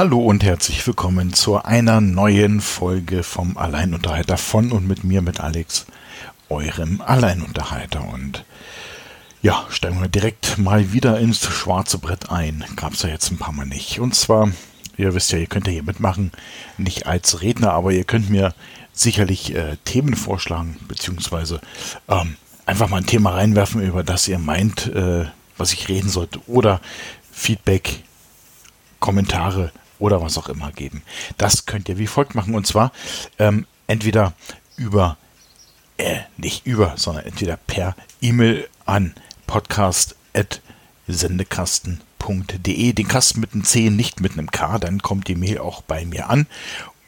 Hallo und herzlich willkommen zu einer neuen Folge vom Alleinunterhalter von und mit mir, mit Alex, eurem Alleinunterhalter. Und ja, steigen wir direkt mal wieder ins schwarze Brett ein. Gab es ja jetzt ein paar Mal nicht. Und zwar, ihr wisst ja, ihr könnt ja hier mitmachen, nicht als Redner, aber ihr könnt mir sicherlich äh, Themen vorschlagen, beziehungsweise ähm, einfach mal ein Thema reinwerfen, über das ihr meint, äh, was ich reden sollte. Oder Feedback, Kommentare oder was auch immer geben. Das könnt ihr wie folgt machen. Und zwar ähm, entweder über, äh, nicht über, sondern entweder per E-Mail an podcast.sendekasten.de. Den Kasten mit einem C, nicht mit einem K, dann kommt die Mail auch bei mir an.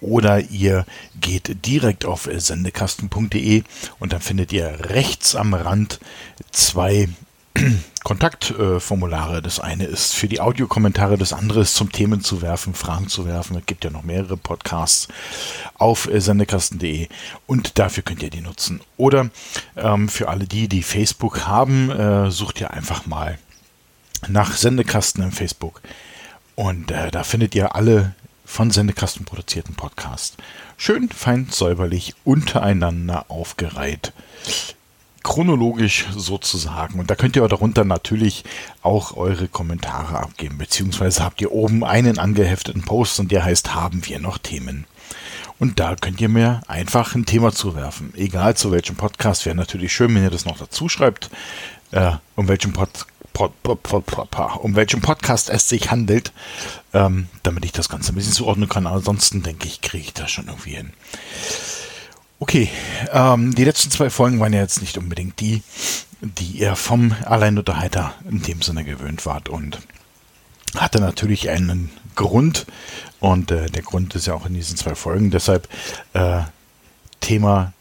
Oder ihr geht direkt auf sendekasten.de und dann findet ihr rechts am Rand zwei Kontaktformulare. das eine ist für die Audiokommentare, das andere ist zum Themen zu werfen, Fragen zu werfen. Es gibt ja noch mehrere Podcasts auf sendekasten.de und dafür könnt ihr die nutzen. Oder ähm, für alle die, die Facebook haben, äh, sucht ihr einfach mal nach Sendekasten im Facebook. Und äh, da findet ihr alle von Sendekasten produzierten Podcasts. Schön, fein, säuberlich, untereinander aufgereiht chronologisch sozusagen. Und da könnt ihr darunter natürlich auch eure Kommentare abgeben, beziehungsweise habt ihr oben einen angehefteten Post und der heißt, haben wir noch Themen? Und da könnt ihr mir einfach ein Thema zuwerfen. Egal zu welchem Podcast, wäre natürlich schön, wenn ihr das noch dazu schreibt, äh, um welchen Pod, Pod, Pod, um welchen Podcast es sich handelt, ähm, damit ich das Ganze ein bisschen zuordnen kann. Ansonsten denke ich, kriege ich das schon irgendwie hin. Okay, ähm, die letzten zwei Folgen waren ja jetzt nicht unbedingt die, die ihr vom Alleinunterhalter in dem Sinne gewöhnt wart und hatte natürlich einen Grund und äh, der Grund ist ja auch in diesen zwei Folgen. Deshalb äh, Thema,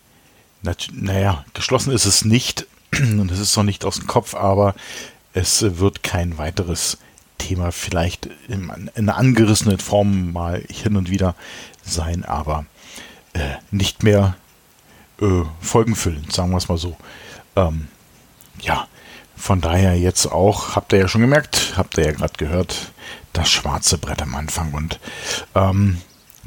naja, geschlossen ist es nicht und es ist noch nicht aus dem Kopf, aber es wird kein weiteres Thema vielleicht in, in einer angerissenen Form mal hin und wieder sein, aber äh, nicht mehr äh, folgenfüllend, sagen wir es mal so. Ähm, ja, von daher jetzt auch, habt ihr ja schon gemerkt, habt ihr ja gerade gehört, das schwarze Brett am Anfang. Und ähm,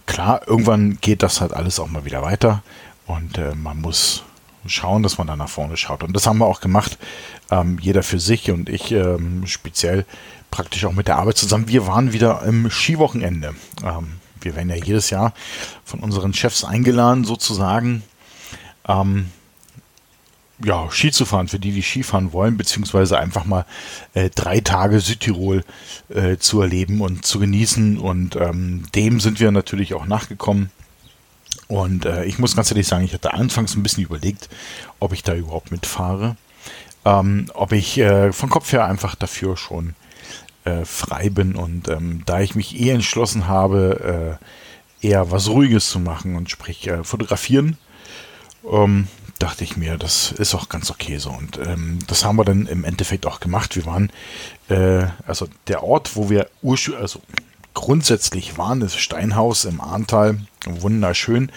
klar, irgendwann geht das halt alles auch mal wieder weiter und äh, man muss schauen, dass man da nach vorne schaut. Und das haben wir auch gemacht, ähm, jeder für sich und ich ähm, speziell praktisch auch mit der Arbeit zusammen. Wir waren wieder im Skiwochenende. Ähm, wir werden ja jedes Jahr von unseren Chefs eingeladen, sozusagen, ähm, ja, Ski zu fahren, für die, die Skifahren wollen, beziehungsweise einfach mal äh, drei Tage Südtirol äh, zu erleben und zu genießen. Und ähm, dem sind wir natürlich auch nachgekommen. Und äh, ich muss ganz ehrlich sagen, ich hatte anfangs ein bisschen überlegt, ob ich da überhaupt mitfahre. Ähm, ob ich äh, von Kopf her einfach dafür schon äh, frei bin. Und ähm, da ich mich eh entschlossen habe, äh, eher was Ruhiges zu machen und sprich fotografieren, ähm, dachte ich mir, das ist auch ganz okay so. Und ähm, das haben wir dann im Endeffekt auch gemacht. Wir waren, äh, also der Ort, wo wir also grundsätzlich waren, ist Steinhaus im Ahrntal, wunderschön.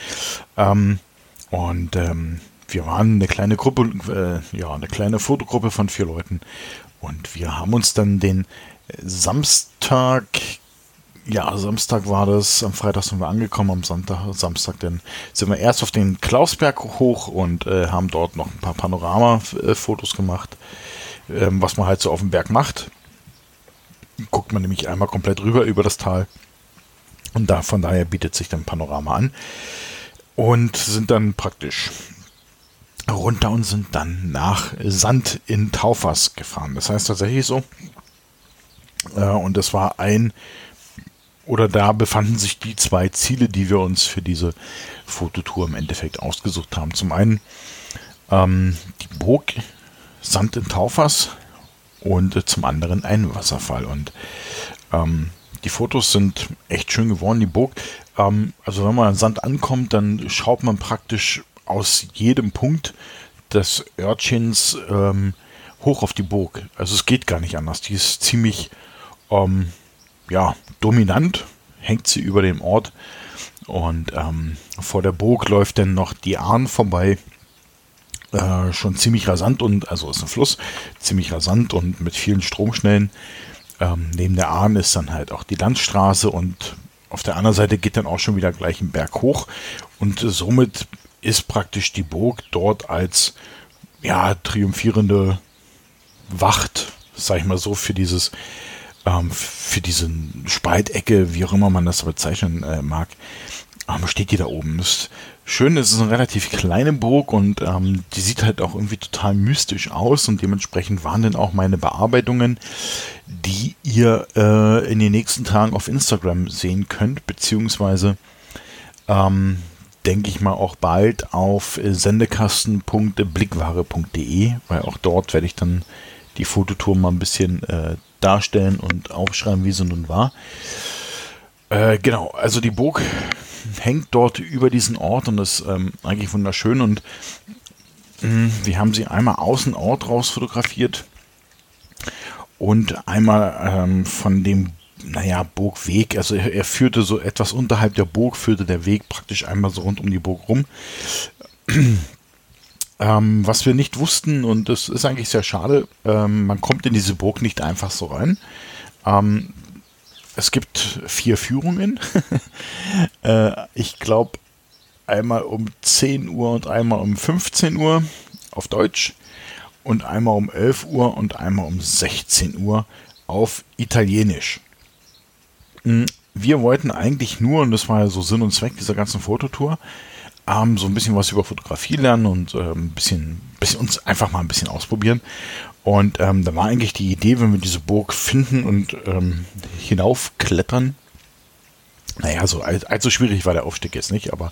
Ähm, und ähm, wir waren eine kleine Gruppe, äh, ja, eine kleine Fotogruppe von vier Leuten. Und wir haben uns dann den Samstag ja, Samstag war das. Am Freitag sind wir angekommen, am Sonntag, Samstag dann sind wir erst auf den Klausberg hoch und äh, haben dort noch ein paar Panorama-Fotos gemacht, ähm, was man halt so auf dem Berg macht. Guckt man nämlich einmal komplett rüber über das Tal und da von daher bietet sich dann Panorama an und sind dann praktisch runter und sind dann nach Sand in Taufers gefahren. Das heißt tatsächlich so. Äh, und das war ein oder da befanden sich die zwei Ziele, die wir uns für diese Fototour im Endeffekt ausgesucht haben. Zum einen ähm, die Burg Sand in Taufers und äh, zum anderen ein Wasserfall. Und ähm, die Fotos sind echt schön geworden. Die Burg, ähm, also wenn man an Sand ankommt, dann schaut man praktisch aus jedem Punkt des Örtchens ähm, hoch auf die Burg. Also es geht gar nicht anders. Die ist ziemlich ähm, ja, dominant hängt sie über dem Ort. Und ähm, vor der Burg läuft dann noch die Ahn vorbei. Äh, schon ziemlich rasant und, also ist ein Fluss, ziemlich rasant und mit vielen Stromschnellen. Ähm, neben der Ahn ist dann halt auch die Landstraße und auf der anderen Seite geht dann auch schon wieder gleich ein Berg hoch und somit ist praktisch die Burg dort als ja, triumphierende Wacht, sag ich mal so, für dieses, ähm, für diese Spaltecke, wie auch immer man das bezeichnen äh, mag, ähm, steht die da oben. Das Schön, es ist eine relativ kleine Burg und ähm, die sieht halt auch irgendwie total mystisch aus und dementsprechend waren dann auch meine Bearbeitungen, die ihr äh, in den nächsten Tagen auf Instagram sehen könnt, beziehungsweise ähm, denke ich mal auch bald auf sendekasten.blickware.de, weil auch dort werde ich dann die Fototour mal ein bisschen äh, darstellen und aufschreiben, wie sie nun war. Äh, genau, also die Burg hängt dort über diesen Ort und ist ähm, eigentlich wunderschön und mh, hm, wir haben sie einmal außen Ort raus fotografiert und einmal ähm, von dem naja, Burgweg, also er, er, führte so etwas unterhalb der Burg, führte der Weg praktisch einmal so rund um die Burg rum. Ähm, was wir nicht wussten, und das ist eigentlich sehr schade, ähm, man kommt in diese Burg nicht einfach so rein. Ähm, es gibt vier Führungen. äh, ich glaube, einmal um 10 Uhr und einmal um 15 Uhr auf Deutsch und einmal um 11 Uhr und einmal um 16 Uhr auf Italienisch. Hm, wir wollten eigentlich nur, und das war ja so Sinn und Zweck dieser ganzen Fototour, ähm, so ein bisschen was über Fotografie lernen und äh, ein bisschen, bisschen uns einfach mal ein bisschen ausprobieren. Und ähm, da war eigentlich die Idee, wenn wir diese Burg finden und ähm, hinaufklettern, naja, so allzu schwierig war der Aufstieg jetzt nicht, aber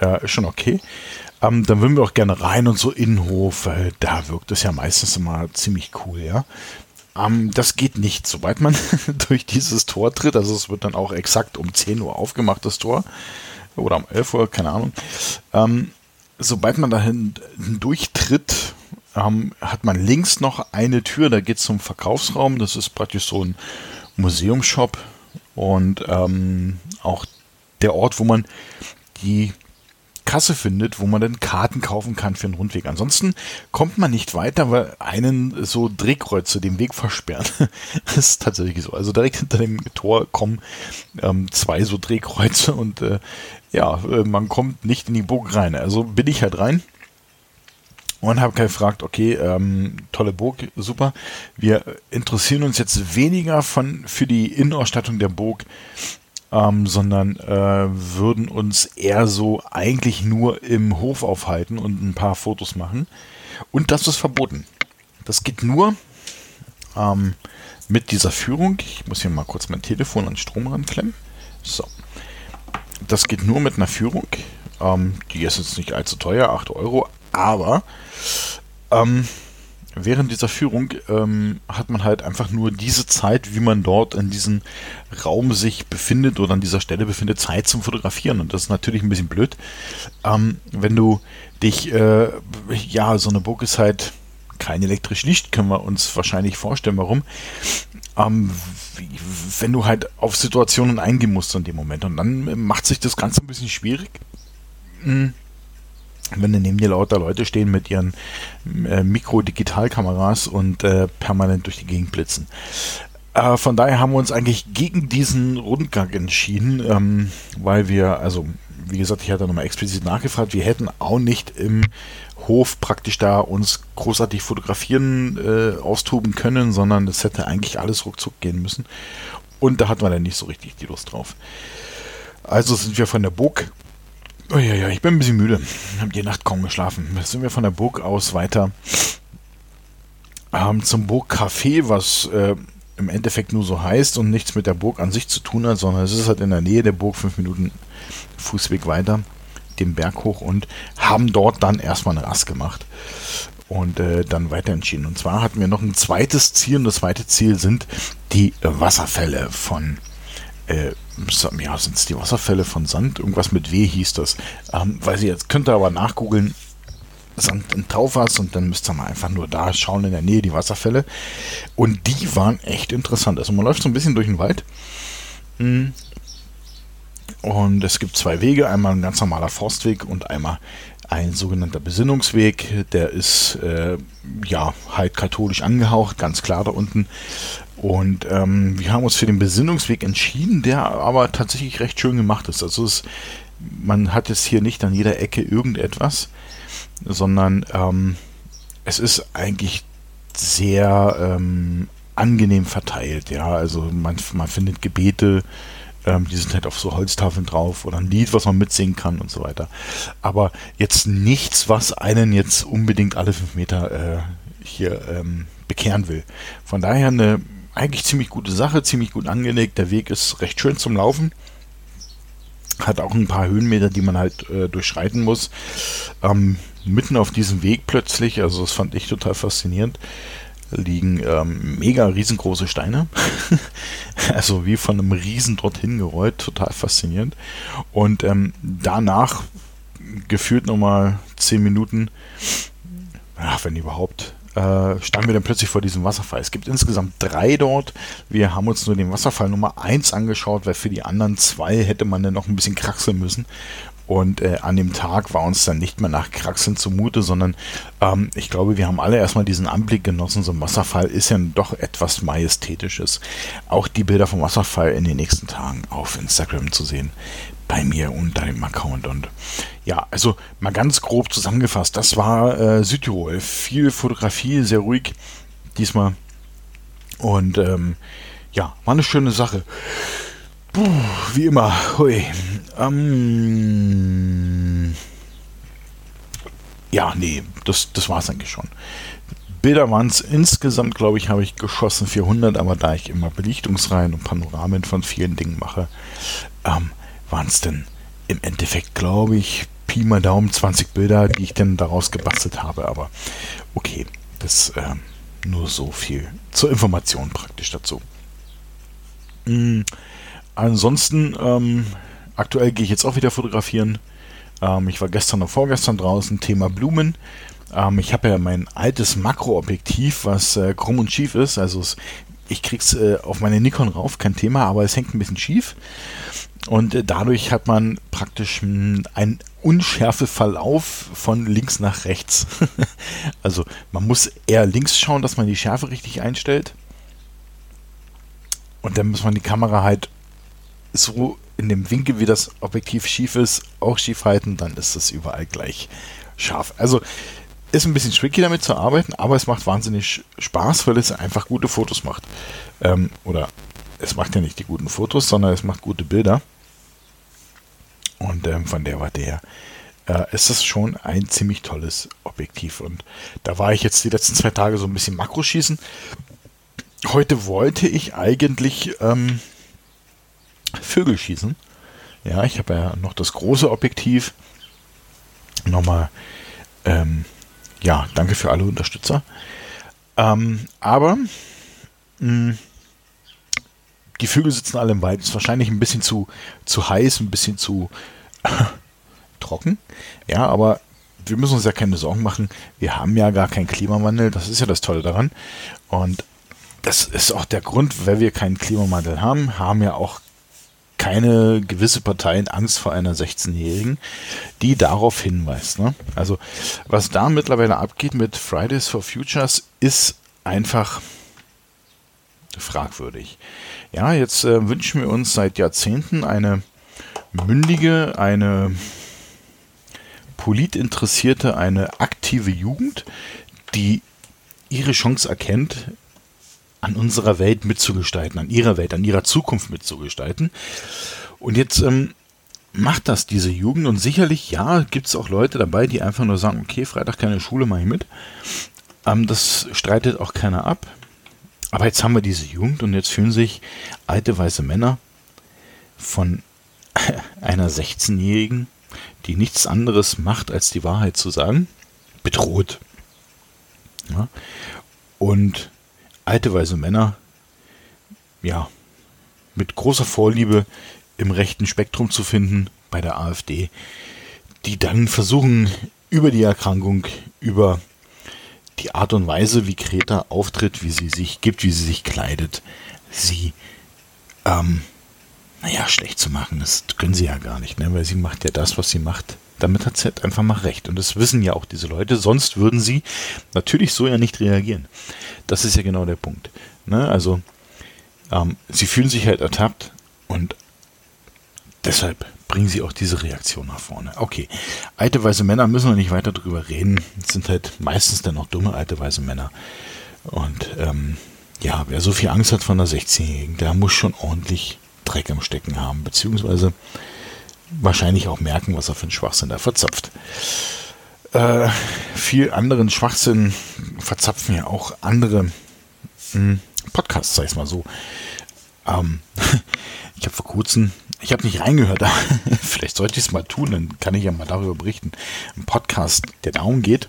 äh, ist schon okay. Ähm, dann würden wir auch gerne rein und so Innenhof, weil da wirkt es ja meistens immer ziemlich cool, ja. Ähm, das geht nicht, sobald man durch dieses Tor tritt. Also es wird dann auch exakt um 10 Uhr aufgemacht, das Tor. Oder um 11 Uhr, keine Ahnung. Ähm, sobald man dahin durchtritt, ähm, hat man links noch eine Tür, da geht es zum Verkaufsraum. Das ist praktisch so ein Museumshop und ähm, auch der Ort, wo man die Kasse findet, wo man dann Karten kaufen kann für einen Rundweg. Ansonsten kommt man nicht weiter, weil einen so Drehkreuze den Weg versperren. das ist tatsächlich so. Also direkt hinter dem Tor kommen ähm, zwei so Drehkreuze und äh, ja, äh, man kommt nicht in die Burg rein. Also bin ich halt rein und habe gefragt, okay, ähm, tolle Burg, super. Wir interessieren uns jetzt weniger von für die Innenausstattung der Burg, ähm, sondern äh, würden uns eher so eigentlich nur im Hof aufhalten und ein paar Fotos machen. Und das ist verboten. Das geht nur ähm, mit dieser Führung. Ich muss hier mal kurz mein Telefon an Strom ranklemmen. So. Das geht nur mit einer Führung. Ähm, die ist jetzt nicht allzu teuer, 8 Euro, aber ähm, während dieser Führung ähm, hat man halt einfach nur diese Zeit, wie man dort in diesem Raum sich befindet oder an dieser Stelle befindet, Zeit zum Fotografieren. Und das ist natürlich ein bisschen blöd. Ähm, wenn du dich, äh, ja, so eine Burg ist halt kein elektrisch Licht, können wir uns wahrscheinlich vorstellen, warum. Ähm, wenn du halt auf Situationen eingehen musst in dem Moment. Und dann macht sich das Ganze ein bisschen schwierig. Hm wenn dann neben dir lauter Leute stehen mit ihren äh, Mikro-Digitalkameras und äh, permanent durch die Gegend blitzen. Äh, von daher haben wir uns eigentlich gegen diesen Rundgang entschieden, ähm, weil wir, also wie gesagt, ich hatte nochmal explizit nachgefragt, wir hätten auch nicht im Hof praktisch da uns großartig fotografieren, äh, austoben können, sondern es hätte eigentlich alles ruckzuck gehen müssen. Und da hatten wir dann nicht so richtig die Lust drauf. Also sind wir von der Burg Oh ja, ja, ich bin ein bisschen müde. Hab die Nacht kaum geschlafen. Jetzt sind wir von der Burg aus weiter ähm, zum Burgcafé, was äh, im Endeffekt nur so heißt und nichts mit der Burg an sich zu tun hat, sondern es ist halt in der Nähe der Burg, fünf Minuten Fußweg weiter, den Berg hoch und haben dort dann erstmal eine Rast gemacht und äh, dann weiter entschieden. Und zwar hatten wir noch ein zweites Ziel und das zweite Ziel sind die Wasserfälle von äh, ja, sind es die Wasserfälle von Sand? Irgendwas mit W hieß das. Ähm, weiß ich jetzt, könnt ihr aber nachgoogeln. Sand in Taufers und dann müsst ihr mal einfach nur da schauen in der Nähe die Wasserfälle. Und die waren echt interessant. Also man läuft so ein bisschen durch den Wald. Hm. Und es gibt zwei Wege, einmal ein ganz normaler Forstweg und einmal ein sogenannter Besinnungsweg. Der ist äh, ja halt katholisch angehaucht, ganz klar da unten. Und ähm, wir haben uns für den Besinnungsweg entschieden, der aber tatsächlich recht schön gemacht ist. Also es, man hat jetzt hier nicht an jeder Ecke irgendetwas, sondern ähm, es ist eigentlich sehr ähm, angenehm verteilt. Ja, also man, man findet Gebete, ähm, die sind halt auf so Holztafeln drauf oder ein Lied, was man mitsingen kann und so weiter. Aber jetzt nichts, was einen jetzt unbedingt alle fünf Meter äh, hier ähm, bekehren will. Von daher eine eigentlich ziemlich gute Sache, ziemlich gut angelegt. Der Weg ist recht schön zum Laufen. Hat auch ein paar Höhenmeter, die man halt äh, durchschreiten muss. Ähm, mitten auf diesem Weg plötzlich, also das fand ich total faszinierend, liegen ähm, mega riesengroße Steine. also wie von einem Riesen dorthin gerollt, total faszinierend. Und ähm, danach gefühlt nochmal 10 Minuten, ach, wenn überhaupt, äh, standen wir dann plötzlich vor diesem Wasserfall. Es gibt insgesamt drei dort. Wir haben uns nur den Wasserfall Nummer 1 angeschaut, weil für die anderen zwei hätte man dann noch ein bisschen kraxeln müssen. Und äh, an dem Tag war uns dann nicht mehr nach Kraxeln zumute, sondern ähm, ich glaube, wir haben alle erstmal diesen Anblick genossen. So ein Wasserfall ist ja doch etwas Majestätisches. Auch die Bilder vom Wasserfall in den nächsten Tagen auf Instagram zu sem bei mir unter dem Account. Und ja, also mal ganz grob zusammengefasst, das war äh, Südtirol. Viel Fotografie, sehr ruhig diesmal. Und ähm, ja, war eine schöne Sache. Puh, wie immer, hui. Ähm, ja, nee, das, das war es eigentlich schon. Bilder waren es insgesamt, glaube ich, habe ich geschossen 400, aber da ich immer Belichtungsreihen und Panoramen von vielen Dingen mache, ähm, waren es denn im Endeffekt, glaube ich, Pi mal Daumen 20 Bilder, die ich dann daraus gebastelt habe. Aber okay, das äh, nur so viel zur Information praktisch dazu. Mhm. Ansonsten, ähm, aktuell gehe ich jetzt auch wieder fotografieren. Ähm, ich war gestern und vorgestern draußen, Thema Blumen. Ähm, ich habe ja mein altes Makroobjektiv, was äh, krumm und schief ist. Also es, ich krieg's äh, auf meine Nikon rauf, kein Thema, aber es hängt ein bisschen schief. Und äh, dadurch hat man praktisch hm, einen unschärfe Verlauf von links nach rechts. also man muss eher links schauen, dass man die Schärfe richtig einstellt. Und dann muss man die Kamera halt so in dem Winkel, wie das Objektiv schief ist, auch schief halten, dann ist es überall gleich scharf. Also ist ein bisschen tricky damit zu arbeiten, aber es macht wahnsinnig Spaß, weil es einfach gute Fotos macht. Ähm, oder es macht ja nicht die guten Fotos, sondern es macht gute Bilder. Und ähm, von der Warte her äh, ist das schon ein ziemlich tolles Objektiv. Und da war ich jetzt die letzten zwei Tage so ein bisschen Makro schießen. Heute wollte ich eigentlich ähm, Vögel schießen. Ja, ich habe ja noch das große Objektiv. Nochmal, ähm, ja, danke für alle Unterstützer. Ähm, aber mh, hm, die Vögel sitzen alle im Wald. Ist wahrscheinlich ein bisschen zu, zu heiß, ein bisschen zu trocken. Ja, aber wir müssen uns ja keine Sorgen machen. Wir haben ja gar keinen Klimawandel. Das ist ja das Tolle daran. Und das ist auch der Grund, weil wir keinen Klimawandel haben, haben ja auch keine gewisse Parteien Angst vor einer 16-Jährigen, die darauf hinweist. Ne? Also was da mittlerweile abgeht mit Fridays for Futures ist einfach fragwürdig. Ja, jetzt äh, wünschen wir uns seit Jahrzehnten eine mündige, eine politinteressierte, eine aktive Jugend, die ihre Chance erkennt, an unserer Welt mitzugestalten, an ihrer Welt, an ihrer Zukunft mitzugestalten. Und jetzt ähm, macht das diese Jugend und sicherlich, ja, gibt es auch Leute dabei, die einfach nur sagen, okay, Freitag keine Schule, mache ich mit. Ähm, das streitet auch keiner ab. Aber jetzt haben wir diese Jugend und jetzt fühlen sich alte weiße Männer von einer 16-Jährigen, die nichts anderes macht, als die Wahrheit zu sagen, bedroht. Ja? Und alte weiße Männer, ja, mit großer Vorliebe im rechten Spektrum zu finden bei der AfD, die dann versuchen, über die Erkrankung, über die Art und Weise, wie Kreta auftritt, wie sie sich gibt, wie sie sich kleidet, sie ähm, naja, schlecht zu machen, das können sie ja gar nicht, ne? weil sie macht ja das, was sie macht. Damit hat halt einfach mal recht. Und das wissen ja auch diese Leute, sonst würden sie natürlich so ja nicht reagieren. Das ist ja genau der Punkt. Ne? Also, ähm, sie fühlen sich halt ertappt und deshalb bringen sie auch diese Reaktion nach vorne. Okay, alte weiße Männer müssen wir nicht weiter drüber reden. Es sind halt meistens dann auch dumme alte weiße Männer. Und ähm, ja, wer so viel Angst hat von der 16-Jährigen, der muss schon ordentlich Dreck am Stecken haben, beziehungsweise wahrscheinlich auch merken, was er für einen Schwachsinn da verzapft. Äh, viel anderen Schwachsinn verzapfen ja auch andere mh, hm, Podcasts, sag ich mal so. Ähm, habe vor kurzem, ich habe nicht reingehört, aber vielleicht sollte ich es mal tun, dann kann ich ja mal darüber berichten. Ein Podcast, der darum geht,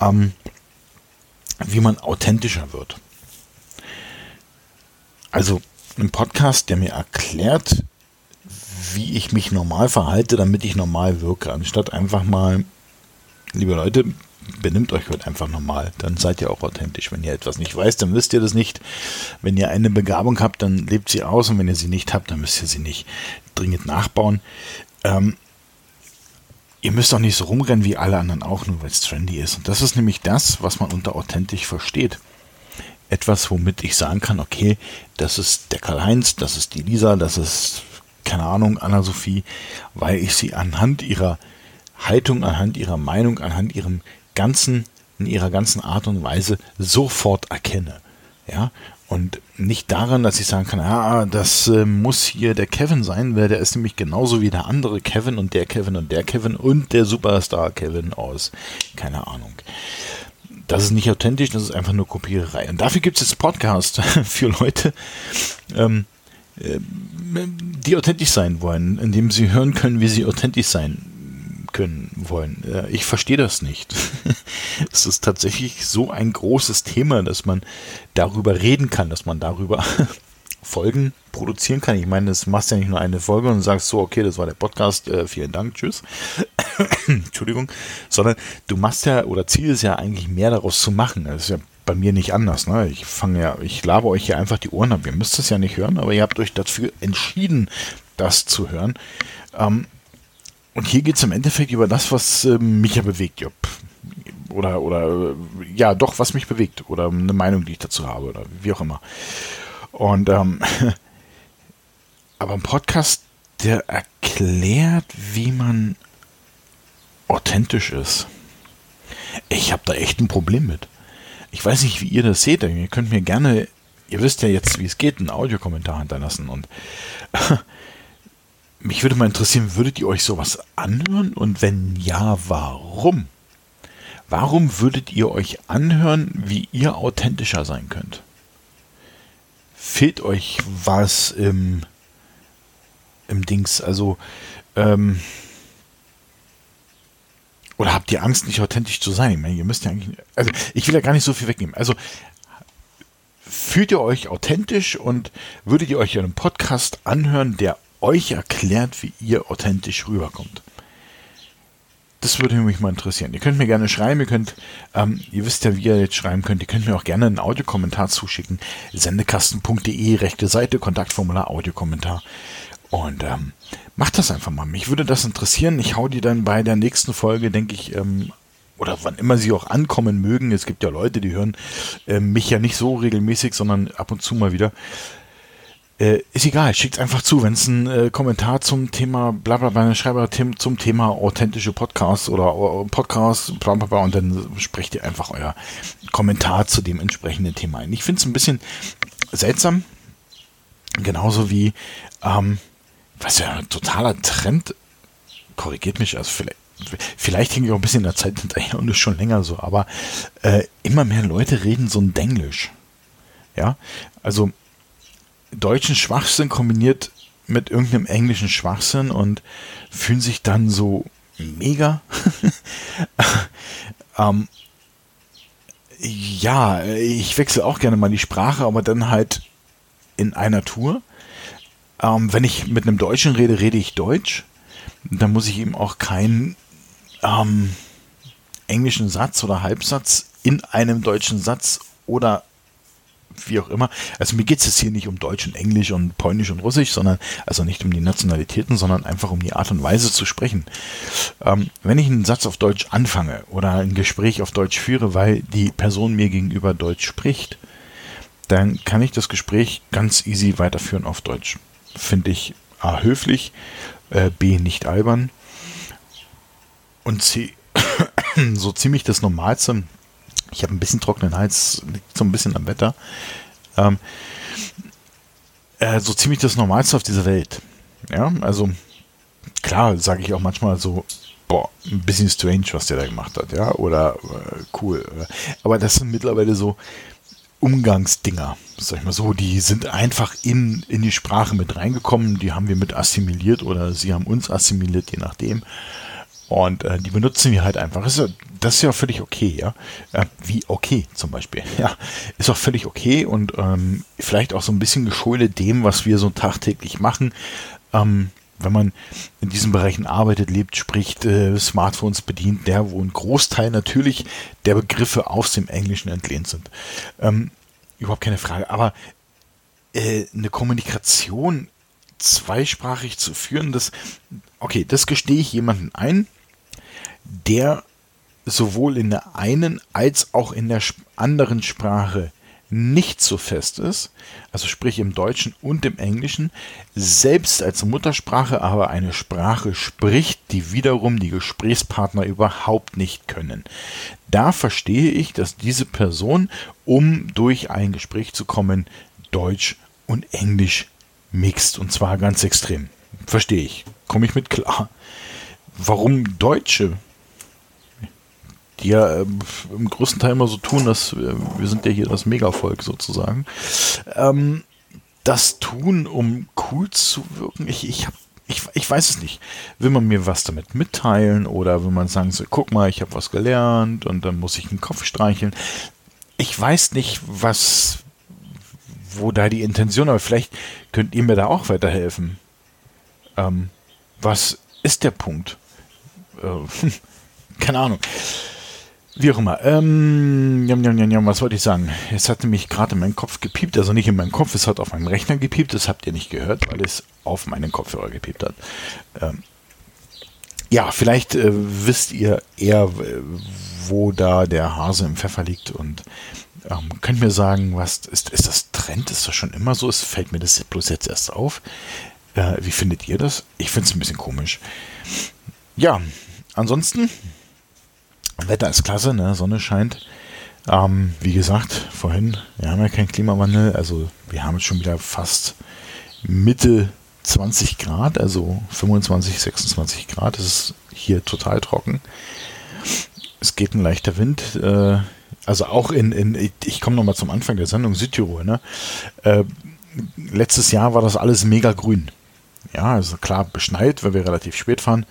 ähm, wie man authentischer wird. Also ein Podcast, der mir erklärt, wie ich mich normal verhalte, damit ich normal wirke, anstatt einfach mal, liebe Leute, benimmt euch heute einfach normal, dann seid ihr auch authentisch. Wenn ihr etwas nicht weißt, dann wisst ihr das nicht. Wenn ihr eine Begabung habt, dann lebt sie aus und wenn ihr sie nicht habt, dann müsst ihr sie nicht dringend nachbauen. Ähm, ihr müsst auch nicht so rumrennen wie alle anderen auch, nur weil es trendy ist. Und das ist nämlich das, was man unter authentisch versteht etwas, womit ich sagen kann, okay, das ist der Karl-Heinz, das ist die Lisa, das ist, keine Ahnung, Anna-Sophie, weil ich sie anhand ihrer Haltung, anhand ihrer Meinung, anhand ihrem ganzen, in ihrer ganzen Art und Weise sofort erkenne. Ja, und nicht daran, dass ich sagen kann, ah, das äh, muss hier der Kevin sein, weil der ist nämlich genauso wie der andere Kevin und der Kevin und der Kevin und der Superstar Kevin aus, keine Ahnung. Das ist nicht authentisch, das ist einfach nur Kopiererei. Und dafür gibt es jetzt Podcast für Leute, ähm, äh, die authentisch sein wollen, indem sie hören können, wie sie authentisch sein können wollen. Äh, ich verstehe das nicht. es ist tatsächlich so ein großes Thema, dass man darüber reden kann, dass man darüber Folgen produzieren kann. Ich meine, das machst ja nicht nur eine Folge und sagst so, okay, das war der Podcast, äh, vielen Dank, tschüss. Entschuldigung, sondern du machst ja oder Ziel ist ja eigentlich mehr daraus zu machen. Das ist ja bei mir nicht anders. Ne? Ich fange ja, ich labe euch hier einfach die Ohren ab. Ihr müsst es ja nicht hören, aber ihr habt euch dafür entschieden, das zu hören. Ähm, und hier geht es im Endeffekt über das, was äh, mich ja bewegt. Ja, oder, oder, ja, doch, was mich bewegt. Oder eine Meinung, die ich dazu habe. Oder wie auch immer. Und ähm, aber ein Podcast, der erklärt, wie man authentisch ist. Ich habe da echt ein Problem mit. Ich weiß nicht, wie ihr das seht. Ihr könnt mir gerne, ihr wisst ja jetzt, wie es geht, einen Audiokommentar hinterlassen. Und mich würde mal interessieren, würdet ihr euch sowas anhören? Und wenn ja, warum? Warum würdet ihr euch anhören, wie ihr authentischer sein könnt? fehlt euch was im, im Dings? Also, ähm, oder habt ihr Angst, nicht authentisch zu sein? Ich meine, ihr müsst ja eigentlich, also ich will ja gar nicht so viel wegnehmen. Also, fühlt ihr euch authentisch und würdet ihr euch einen Podcast anhören, der euch erklärt, wie ihr authentisch rüberkommt? das würde mich mal interessieren. Ihr könnt mir gerne schreiben, ihr könnt, ähm, ihr wisst ja, wie ihr jetzt schreiben könnt, ihr könnt mir auch gerne einen Audiokommentar zuschicken. Sendekasten.de, rechte Seite, Kontaktformular, Audiokommentar. Und ähm, macht das einfach mal. Mich würde das interessieren. Ich hau die dann bei der nächsten Folge, denke ich, ähm, oder wann immer sie auch ankommen mögen. Es gibt ja Leute, die hören äh, mich ja nicht so regelmäßig, sondern ab und zu mal wieder. Äh, ist egal, schickt einfach zu, wenn es einen äh, Kommentar zum Thema blablabla, bla, schreibe zum Thema authentische Podcasts oder uh, Podcasts, bla, bla, bla, und dann sprecht ihr einfach euer Kommentar zu dem entsprechenden Thema ein. Ich finde es ein bisschen seltsam, genauso wie, ähm, was ja ein totaler Trend, korrigiert mich, also vielleicht, vielleicht hänge ich auch ein bisschen in der Zeit hinterher und ist schon länger so, aber äh, immer mehr Leute reden so ein Denglisch. Ja, also deutschen Schwachsinn kombiniert mit irgendeinem englischen Schwachsinn und fühlen sich dann so mega. ähm, ja, ich wechsle auch gerne mal die Sprache, aber dann halt in einer Tour. Ähm, wenn ich mit einem Deutschen rede, rede ich Deutsch. Dann muss ich eben auch keinen ähm, englischen Satz oder Halbsatz in einem deutschen Satz oder wie auch immer. Also mir geht es jetzt hier nicht um Deutsch und Englisch und Polnisch und Russisch, sondern also nicht um die Nationalitäten, sondern einfach um die Art und Weise zu sprechen. Ähm, wenn ich einen Satz auf Deutsch anfange oder ein Gespräch auf Deutsch führe, weil die Person mir gegenüber Deutsch spricht, dann kann ich das Gespräch ganz easy weiterführen auf Deutsch. Finde ich A höflich, äh, B nicht albern und C so ziemlich das Normalste. Ich habe ein bisschen trockenen Hals, liegt so ein bisschen am Wetter. Ähm, äh, so ziemlich das Normalste auf dieser Welt. Ja, also klar, sage ich auch manchmal so, boah, ein bisschen strange, was der da gemacht hat, ja, oder äh, cool. Aber das sind mittlerweile so Umgangsdinger, sag ich mal so, die sind einfach in, in die Sprache mit reingekommen, die haben wir mit assimiliert oder sie haben uns assimiliert, je nachdem. Und äh, die benutzen wir halt einfach. Das ist, ja, das ist ja völlig okay, ja. Äh, wie okay zum Beispiel. Ja, ist auch völlig okay und ähm, vielleicht auch so ein bisschen geschuldet dem, was wir so tagtäglich machen. Ähm, wenn man in diesen Bereichen arbeitet, lebt, spricht, äh, Smartphones bedient, der, wo ein Großteil natürlich der Begriffe aus dem Englischen entlehnt sind. Ähm, überhaupt keine Frage. Aber äh, eine Kommunikation zweisprachig zu führen, das, okay, das gestehe ich jemanden ein, der sowohl in der einen als auch in der anderen Sprache nicht so fest ist, also sprich im Deutschen und im Englischen, selbst als Muttersprache aber eine Sprache spricht, die wiederum die Gesprächspartner überhaupt nicht können. Da verstehe ich, dass diese Person, um durch ein Gespräch zu kommen, Deutsch und Englisch mixt und zwar ganz extrem. Verstehe ich. Komme ich mit klar. Warum Deutsche die ja ähm, im größten Teil immer so tun, dass äh, wir sind ja hier das Megavolk sozusagen, ähm, das tun, um cool zu wirken. Ich, ich, hab, ich, ich weiß es nicht. Will man mir was damit mitteilen oder will man sagen, so, guck mal, ich habe was gelernt und dann muss ich den Kopf streicheln. Ich weiß nicht, was, wo da die Intention, aber vielleicht könnt ihr mir da auch weiterhelfen. Ähm, was ist der Punkt? Äh, keine Ahnung. Wie auch immer. Ähm, jam, jam, jam, was wollte ich sagen? Es hatte mich gerade in meinen Kopf gepiept, also nicht in meinem Kopf, es hat auf meinem Rechner gepiept, das habt ihr nicht gehört, weil es auf meinen Kopfhörer gepiept hat. Ähm, ja, vielleicht äh, wisst ihr eher, wo da der Hase im Pfeffer liegt und ähm, könnt mir sagen, was ist, ist das Trend? Ist das schon immer so? Es fällt mir das bloß jetzt erst auf. Äh, wie findet ihr das? Ich finde es ein bisschen komisch. Ja, ansonsten Wetter ist klasse, ne? Sonne scheint. Ähm, wie gesagt, vorhin, wir haben ja keinen Klimawandel, also wir haben jetzt schon wieder fast Mitte 20 Grad, also 25, 26 Grad. Es ist hier total trocken. Es geht ein leichter Wind. Äh, also auch in, in ich komme nochmal zum Anfang der Sendung, Südtirol. Ne? Äh, letztes Jahr war das alles mega grün. Ja, also klar beschneit, weil wir relativ spät fahren.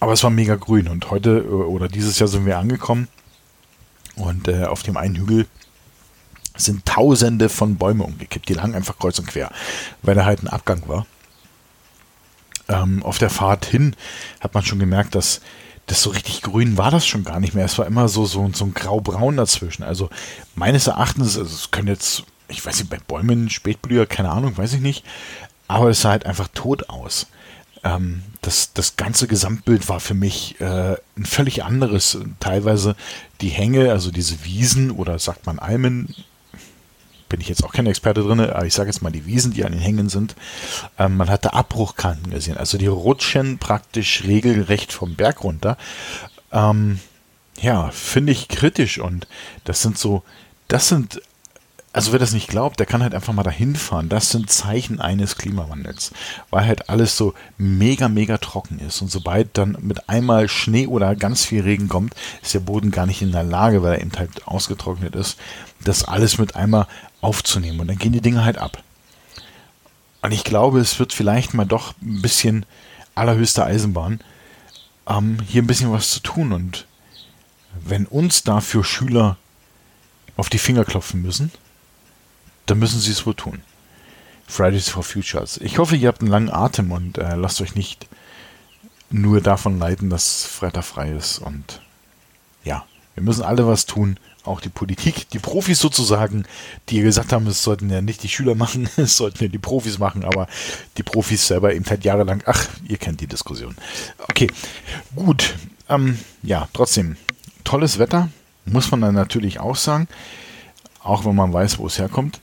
Aber es war mega grün und heute äh, oder dieses Jahr sind wir angekommen und äh, auf dem einen Hügel sind tausende von Bäumen umgekippt. Die lagen einfach kreuz und quer, weil da halt ein Abgang war. Ähm, auf der Fahrt hin hat man schon gemerkt, dass das so richtig grün war das schon gar nicht mehr. Es war immer so, so, so ein grau-braun dazwischen. Also meines Erachtens, also es können jetzt, ich weiß nicht, bei Bäumen, Spätblüher, keine Ahnung, weiß ich nicht, aber es sah halt einfach tot aus ähm, das, das ganze Gesamtbild war für mich äh, ein völlig anderes. Teilweise die Hänge, also diese Wiesen oder sagt man Almen, bin ich jetzt auch kein Experte drin, aber ich sage jetzt mal die Wiesen, die an den Hängen sind. Ähm, man hatte Abbruchkanten gesehen, also die rutschen praktisch regelrecht vom Berg runter. Ähm, ja, finde ich kritisch und das sind so, das sind also wer das nicht glaubt, der kann halt einfach mal dahin fahren. Das sind Zeichen eines Klimawandels, weil halt alles so mega, mega trocken ist. Und sobald dann mit einmal Schnee oder ganz viel Regen kommt, ist der Boden gar nicht in der Lage, weil er eben halt ausgetrocknet ist, das alles mit einmal aufzunehmen. Und dann gehen die Dinge halt ab. Und ich glaube, es wird vielleicht mal doch ein bisschen allerhöchste Eisenbahn, ähm, hier ein bisschen was zu tun. Und wenn uns dafür Schüler auf die Finger klopfen müssen, dann müssen sie es wohl tun. Fridays for Futures. Ich hoffe, ihr habt einen langen Atem und äh, lasst euch nicht nur davon leiten, dass Freitag frei ist. Und ja, wir müssen alle was tun, auch die Politik, die Profis sozusagen, die gesagt haben, es sollten ja nicht die Schüler machen, es sollten ja die Profis machen, aber die Profis selber eben seit jahrelang, ach, ihr kennt die Diskussion. Okay, gut. Ähm, ja, trotzdem, tolles Wetter, muss man dann natürlich auch sagen, auch wenn man weiß, wo es herkommt.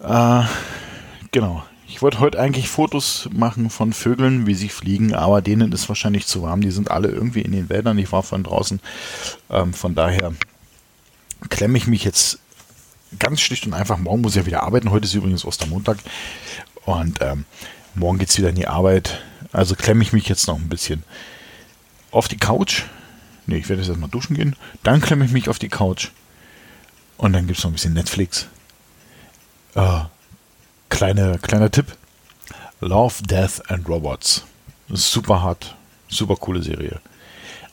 Äh, genau. Ich wollte heute eigentlich Fotos machen von Vögeln, wie sie fliegen, aber denen ist wahrscheinlich zu warm. Die sind alle irgendwie in den Wäldern. Ich war von draußen. Ähm, von daher klemme ich mich jetzt ganz schlicht und einfach. Morgen muss ich ja wieder arbeiten. Heute ist übrigens Ostermontag. Und ähm, morgen geht es wieder in die Arbeit. Also klemme ich mich jetzt noch ein bisschen auf die Couch. Ne, ich werde jetzt erstmal duschen gehen. Dann klemme ich mich auf die Couch. Und dann gibt es noch ein bisschen Netflix. Äh, kleine, kleiner Tipp. Love, Death and Robots. Super hart, super coole Serie.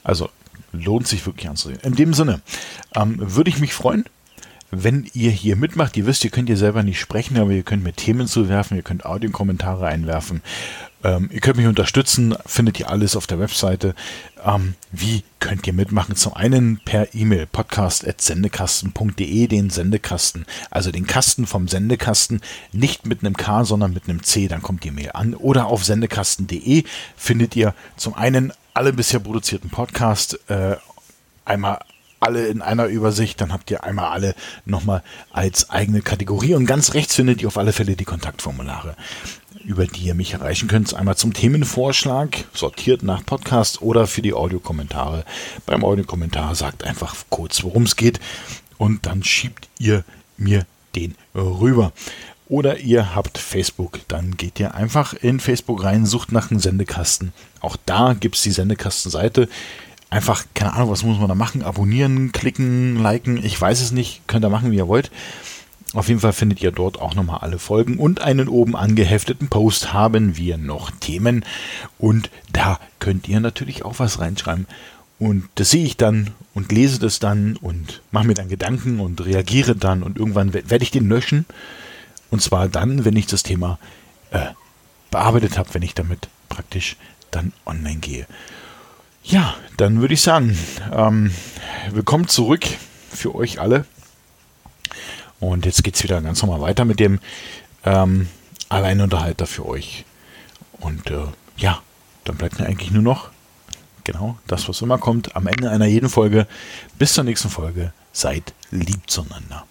Also lohnt sich wirklich anzusehen. In dem Sinne ähm, würde ich mich freuen, wenn ihr hier mitmacht. Ihr wisst, ihr könnt ihr selber nicht sprechen, aber ihr könnt mir Themen zuwerfen, ihr könnt Audiokommentare einwerfen. Ähm, ihr könnt mich unterstützen, findet ihr alles auf der Webseite. Ähm, wie könnt ihr mitmachen? Zum einen per E-Mail podcast.sendekasten.de, den Sendekasten, also den Kasten vom Sendekasten, nicht mit einem K, sondern mit einem C, dann kommt die Mail an. Oder auf sendekasten.de findet ihr zum einen alle bisher produzierten Podcasts, äh, einmal alle in einer Übersicht, dann habt ihr einmal alle nochmal als eigene Kategorie und ganz rechts findet ihr auf alle Fälle die Kontaktformulare über die ihr mich erreichen könnt. Einmal zum Themenvorschlag, sortiert nach Podcast oder für die Audiokommentare. Beim Audiokommentar sagt einfach kurz, worum es geht und dann schiebt ihr mir den rüber. Oder ihr habt Facebook, dann geht ihr einfach in Facebook rein, sucht nach einem Sendekasten. Auch da gibt es die Sendekastenseite. Einfach, keine Ahnung, was muss man da machen? Abonnieren, klicken, liken, ich weiß es nicht, könnt ihr machen, wie ihr wollt. Auf jeden Fall findet ihr dort auch nochmal alle Folgen und einen oben angehefteten Post haben wir noch Themen und da könnt ihr natürlich auch was reinschreiben. Und das sehe ich dann und lese das dann und mache mir dann Gedanken und reagiere dann und irgendwann werde ich den löschen. Und zwar dann, wenn ich das Thema äh, bearbeitet habe, wenn ich damit praktisch dann online gehe. Ja, dann würde ich sagen, ähm, willkommen zurück für euch alle und jetzt geht es wieder ganz normal weiter mit dem ähm, Alleinunterhalter für euch. Und äh, ja, dann bleibt mir eigentlich nur noch genau das, was immer kommt, am Ende einer jeden Folge. Bis zur nächsten Folge. Seid lieb zueinander.